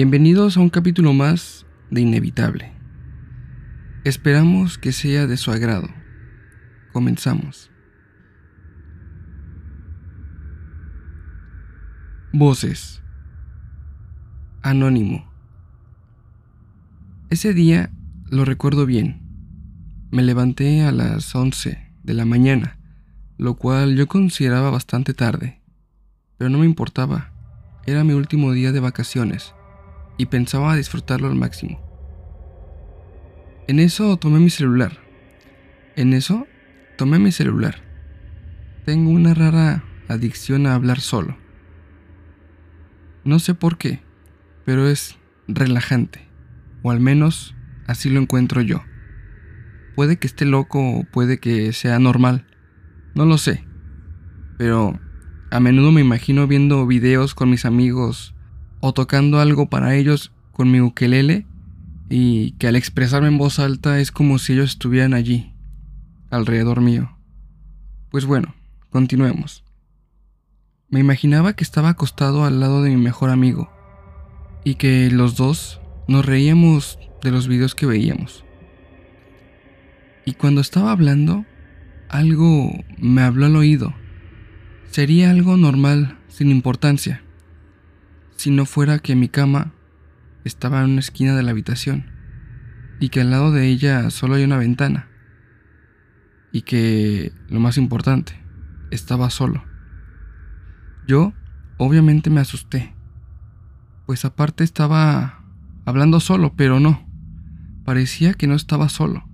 Bienvenidos a un capítulo más de Inevitable. Esperamos que sea de su agrado. Comenzamos. Voces. Anónimo. Ese día lo recuerdo bien. Me levanté a las 11 de la mañana, lo cual yo consideraba bastante tarde, pero no me importaba. Era mi último día de vacaciones y pensaba disfrutarlo al máximo. En eso tomé mi celular. En eso tomé mi celular. Tengo una rara adicción a hablar solo. No sé por qué, pero es relajante, o al menos así lo encuentro yo. Puede que esté loco o puede que sea normal, no lo sé, pero a menudo me imagino viendo videos con mis amigos o tocando algo para ellos con mi ukelele y que al expresarme en voz alta es como si ellos estuvieran allí, alrededor mío. Pues bueno, continuemos. Me imaginaba que estaba acostado al lado de mi mejor amigo y que los dos nos reíamos de los videos que veíamos. Y cuando estaba hablando, algo me habló al oído. Sería algo normal, sin importancia, si no fuera que mi cama estaba en una esquina de la habitación y que al lado de ella solo hay una ventana y que, lo más importante, estaba solo. Yo, obviamente, me asusté, pues aparte estaba hablando solo, pero no, parecía que no estaba solo.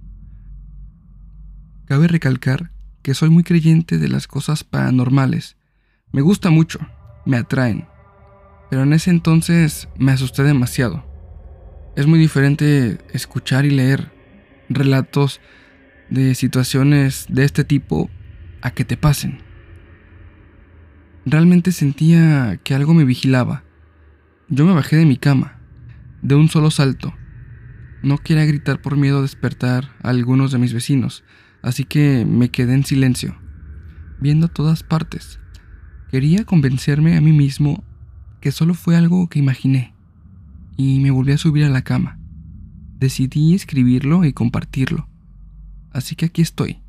Cabe recalcar que soy muy creyente de las cosas paranormales. Me gusta mucho, me atraen pero en ese entonces me asusté demasiado. Es muy diferente escuchar y leer relatos de situaciones de este tipo a que te pasen. Realmente sentía que algo me vigilaba. Yo me bajé de mi cama, de un solo salto. No quería gritar por miedo a despertar a algunos de mis vecinos, así que me quedé en silencio, viendo todas partes. Quería convencerme a mí mismo que solo fue algo que imaginé, y me volví a subir a la cama. Decidí escribirlo y compartirlo. Así que aquí estoy.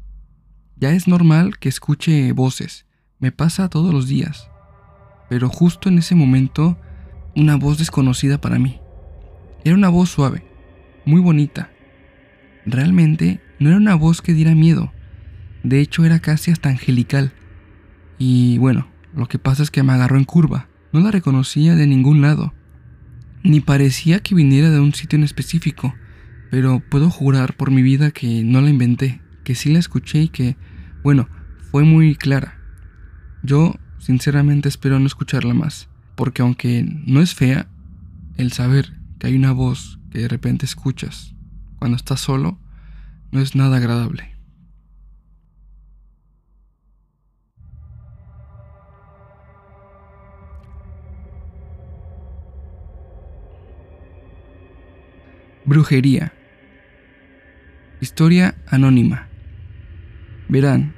Ya es normal que escuche voces, me pasa todos los días. Pero justo en ese momento, una voz desconocida para mí. Era una voz suave, muy bonita. Realmente no era una voz que diera miedo. De hecho era casi hasta angelical. Y bueno, lo que pasa es que me agarró en curva. No la reconocía de ningún lado, ni parecía que viniera de un sitio en específico, pero puedo jurar por mi vida que no la inventé, que sí la escuché y que, bueno, fue muy clara. Yo, sinceramente, espero no escucharla más, porque aunque no es fea, el saber que hay una voz que de repente escuchas cuando estás solo no es nada agradable. Brujería. Historia anónima. Verán,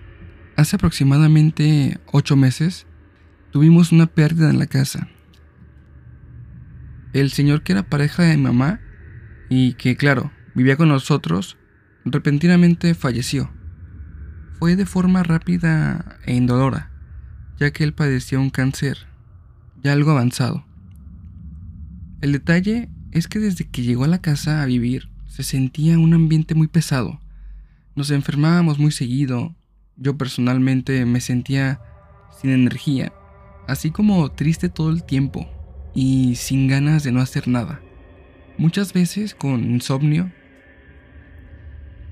hace aproximadamente ocho meses tuvimos una pérdida en la casa. El señor que era pareja de mi mamá y que, claro, vivía con nosotros, repentinamente falleció. Fue de forma rápida e indolora, ya que él padecía un cáncer ya algo avanzado. El detalle es que desde que llegó a la casa a vivir se sentía un ambiente muy pesado. Nos enfermábamos muy seguido. Yo personalmente me sentía sin energía, así como triste todo el tiempo y sin ganas de no hacer nada. Muchas veces con insomnio.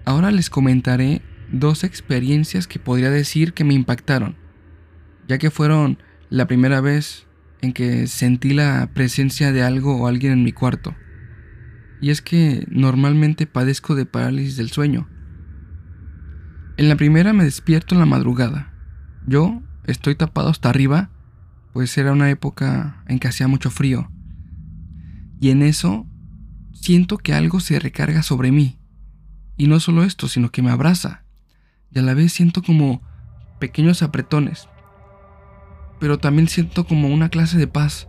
Ahora les comentaré dos experiencias que podría decir que me impactaron, ya que fueron la primera vez en que sentí la presencia de algo o alguien en mi cuarto. Y es que normalmente padezco de parálisis del sueño. En la primera me despierto en la madrugada. Yo estoy tapado hasta arriba, pues era una época en que hacía mucho frío. Y en eso siento que algo se recarga sobre mí. Y no solo esto, sino que me abraza. Y a la vez siento como pequeños apretones pero también siento como una clase de paz,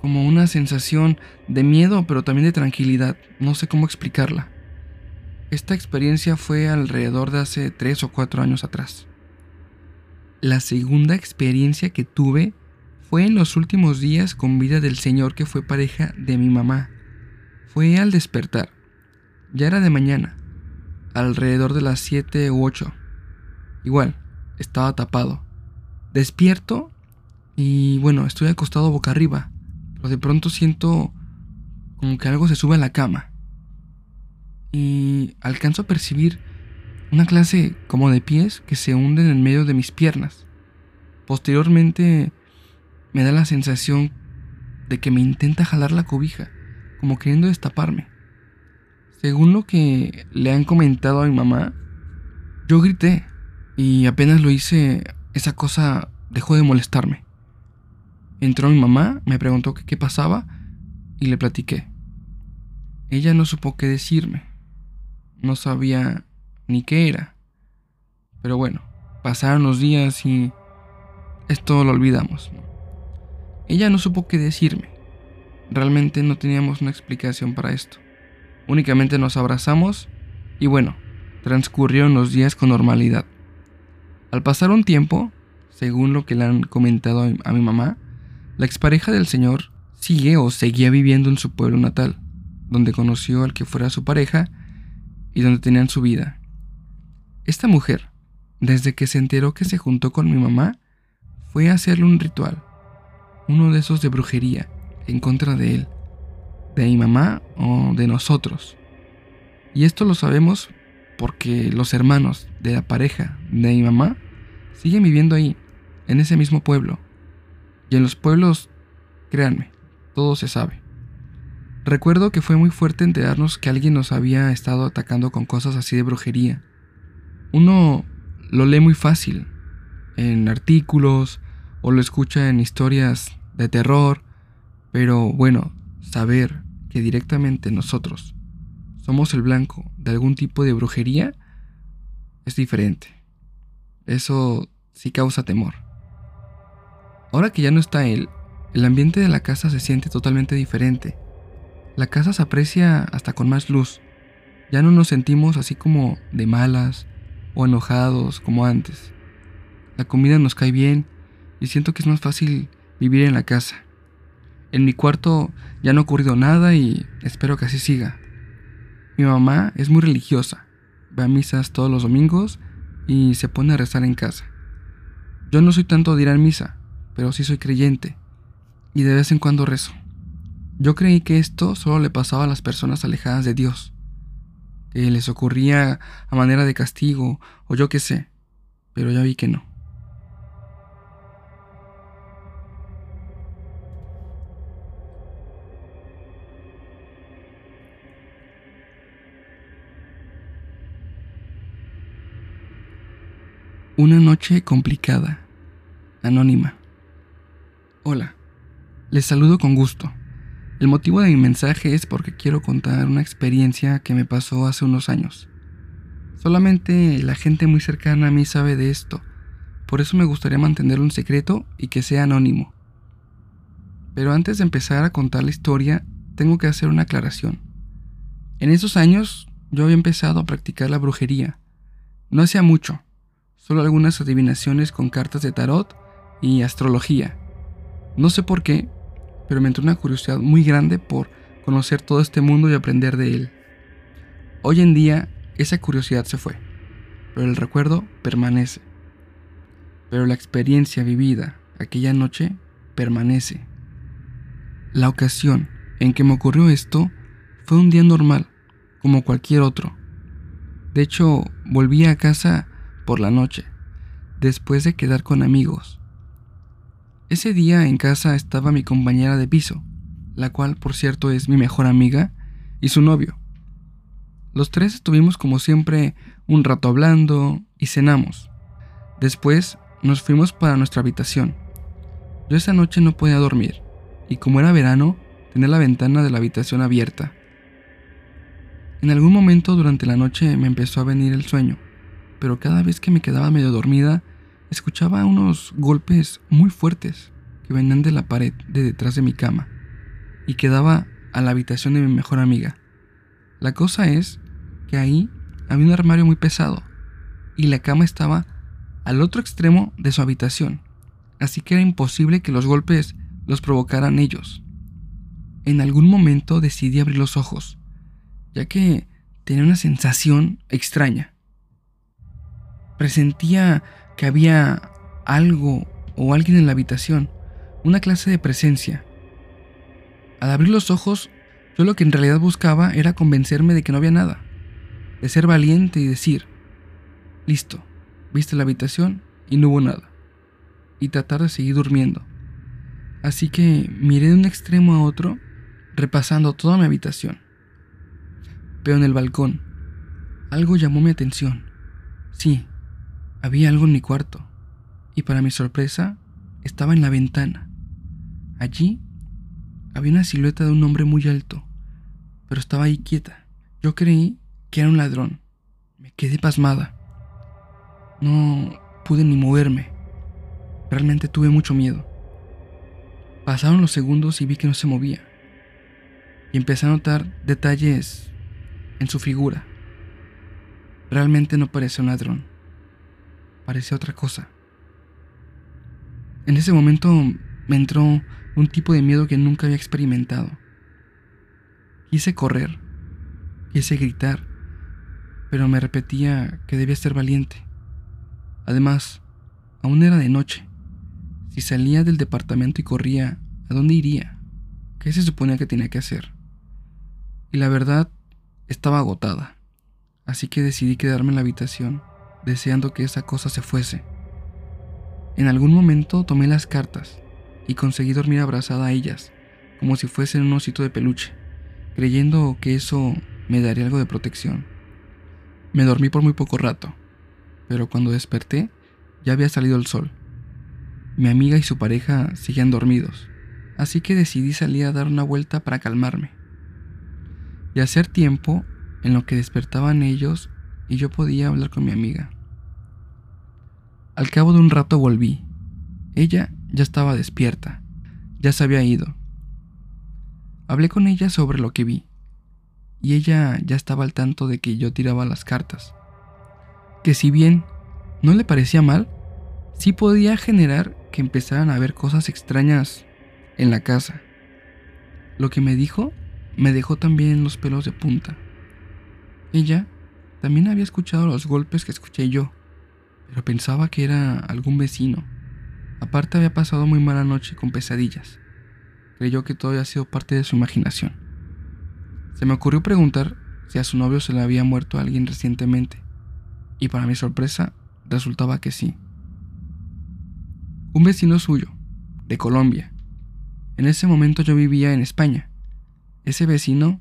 como una sensación de miedo, pero también de tranquilidad. No sé cómo explicarla. Esta experiencia fue alrededor de hace tres o cuatro años atrás. La segunda experiencia que tuve fue en los últimos días con vida del señor que fue pareja de mi mamá. Fue al despertar. Ya era de mañana, alrededor de las 7 u 8. Igual, estaba tapado. Despierto y bueno, estoy acostado boca arriba, pero de pronto siento como que algo se sube a la cama. Y alcanzo a percibir una clase como de pies que se hunden en medio de mis piernas. Posteriormente me da la sensación de que me intenta jalar la cobija, como queriendo destaparme. Según lo que le han comentado a mi mamá, yo grité y apenas lo hice, esa cosa dejó de molestarme. Entró mi mamá, me preguntó qué pasaba y le platiqué. Ella no supo qué decirme. No sabía ni qué era. Pero bueno, pasaron los días y esto lo olvidamos. Ella no supo qué decirme. Realmente no teníamos una explicación para esto. Únicamente nos abrazamos y bueno, transcurrieron los días con normalidad. Al pasar un tiempo, según lo que le han comentado a mi mamá, la expareja del señor sigue o seguía viviendo en su pueblo natal, donde conoció al que fuera su pareja y donde tenían su vida. Esta mujer, desde que se enteró que se juntó con mi mamá, fue a hacerle un ritual, uno de esos de brujería, en contra de él, de mi mamá o de nosotros. Y esto lo sabemos porque los hermanos de la pareja de mi mamá siguen viviendo ahí, en ese mismo pueblo. Y en los pueblos, créanme, todo se sabe. Recuerdo que fue muy fuerte enterarnos que alguien nos había estado atacando con cosas así de brujería. Uno lo lee muy fácil, en artículos o lo escucha en historias de terror, pero bueno, saber que directamente nosotros somos el blanco de algún tipo de brujería es diferente. Eso sí causa temor. Ahora que ya no está él, el ambiente de la casa se siente totalmente diferente. La casa se aprecia hasta con más luz. Ya no nos sentimos así como de malas o enojados como antes. La comida nos cae bien y siento que es más fácil vivir en la casa. En mi cuarto ya no ha ocurrido nada y espero que así siga. Mi mamá es muy religiosa, va a misas todos los domingos y se pone a rezar en casa. Yo no soy tanto de ir a misa, pero sí soy creyente y de vez en cuando rezo. Yo creí que esto solo le pasaba a las personas alejadas de Dios, que les ocurría a manera de castigo o yo qué sé, pero ya vi que no. Una noche complicada. Anónima. Hola. Les saludo con gusto. El motivo de mi mensaje es porque quiero contar una experiencia que me pasó hace unos años. Solamente la gente muy cercana a mí sabe de esto, por eso me gustaría mantener un secreto y que sea anónimo. Pero antes de empezar a contar la historia, tengo que hacer una aclaración. En esos años yo había empezado a practicar la brujería. No hacía mucho, solo algunas adivinaciones con cartas de tarot y astrología. No sé por qué, pero me entró una curiosidad muy grande por conocer todo este mundo y aprender de él. Hoy en día esa curiosidad se fue, pero el recuerdo permanece. Pero la experiencia vivida aquella noche permanece. La ocasión en que me ocurrió esto fue un día normal, como cualquier otro. De hecho, volví a casa por la noche, después de quedar con amigos. Ese día en casa estaba mi compañera de piso, la cual por cierto es mi mejor amiga, y su novio. Los tres estuvimos como siempre un rato hablando y cenamos. Después nos fuimos para nuestra habitación. Yo esa noche no podía dormir, y como era verano, tenía la ventana de la habitación abierta. En algún momento durante la noche me empezó a venir el sueño pero cada vez que me quedaba medio dormida, escuchaba unos golpes muy fuertes que venían de la pared de detrás de mi cama, y quedaba a la habitación de mi mejor amiga. La cosa es que ahí había un armario muy pesado y la cama estaba al otro extremo de su habitación, así que era imposible que los golpes los provocaran ellos. En algún momento decidí abrir los ojos, ya que tenía una sensación extraña. Presentía que había algo o alguien en la habitación, una clase de presencia. Al abrir los ojos, yo lo que en realidad buscaba era convencerme de que no había nada, de ser valiente y decir, listo, viste la habitación y no hubo nada, y tratar de seguir durmiendo. Así que miré de un extremo a otro, repasando toda mi habitación. Pero en el balcón, algo llamó mi atención. Sí, había algo en mi cuarto, y para mi sorpresa, estaba en la ventana. Allí había una silueta de un hombre muy alto, pero estaba ahí quieta. Yo creí que era un ladrón. Me quedé pasmada. No pude ni moverme. Realmente tuve mucho miedo. Pasaron los segundos y vi que no se movía. Y empecé a notar detalles en su figura. Realmente no parecía un ladrón. Parecía otra cosa. En ese momento me entró un tipo de miedo que nunca había experimentado. Quise correr, quise gritar, pero me repetía que debía ser valiente. Además, aún era de noche. Si salía del departamento y corría, ¿a dónde iría? ¿Qué se suponía que tenía que hacer? Y la verdad, estaba agotada. Así que decidí quedarme en la habitación, deseando que esa cosa se fuese. En algún momento tomé las cartas y conseguí dormir abrazada a ellas, como si fuesen un osito de peluche, creyendo que eso me daría algo de protección. Me dormí por muy poco rato, pero cuando desperté ya había salido el sol. Mi amiga y su pareja seguían dormidos, así que decidí salir a dar una vuelta para calmarme y hacer tiempo en lo que despertaban ellos y yo podía hablar con mi amiga. Al cabo de un rato volví. Ella ya estaba despierta, ya se había ido. Hablé con ella sobre lo que vi, y ella ya estaba al tanto de que yo tiraba las cartas. Que si bien no le parecía mal, sí podía generar que empezaran a ver cosas extrañas en la casa. Lo que me dijo me dejó también los pelos de punta. Ella también había escuchado los golpes que escuché yo pero pensaba que era algún vecino. Aparte había pasado muy mala noche con pesadillas. Creyó que todo había sido parte de su imaginación. Se me ocurrió preguntar si a su novio se le había muerto alguien recientemente, y para mi sorpresa resultaba que sí. Un vecino suyo, de Colombia. En ese momento yo vivía en España. Ese vecino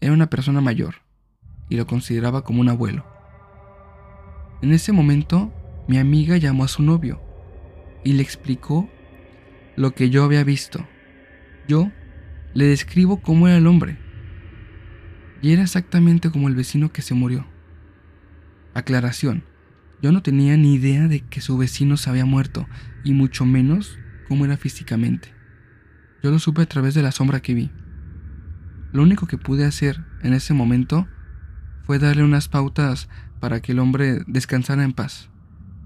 era una persona mayor, y lo consideraba como un abuelo. En ese momento mi amiga llamó a su novio y le explicó lo que yo había visto. Yo le describo cómo era el hombre. Y era exactamente como el vecino que se murió. Aclaración, yo no tenía ni idea de que su vecino se había muerto, y mucho menos cómo era físicamente. Yo lo supe a través de la sombra que vi. Lo único que pude hacer en ese momento fue darle unas pautas para que el hombre descansara en paz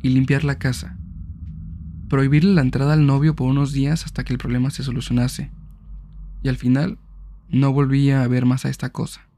y limpiar la casa. Prohibirle la entrada al novio por unos días hasta que el problema se solucionase. Y al final, no volví a ver más a esta cosa.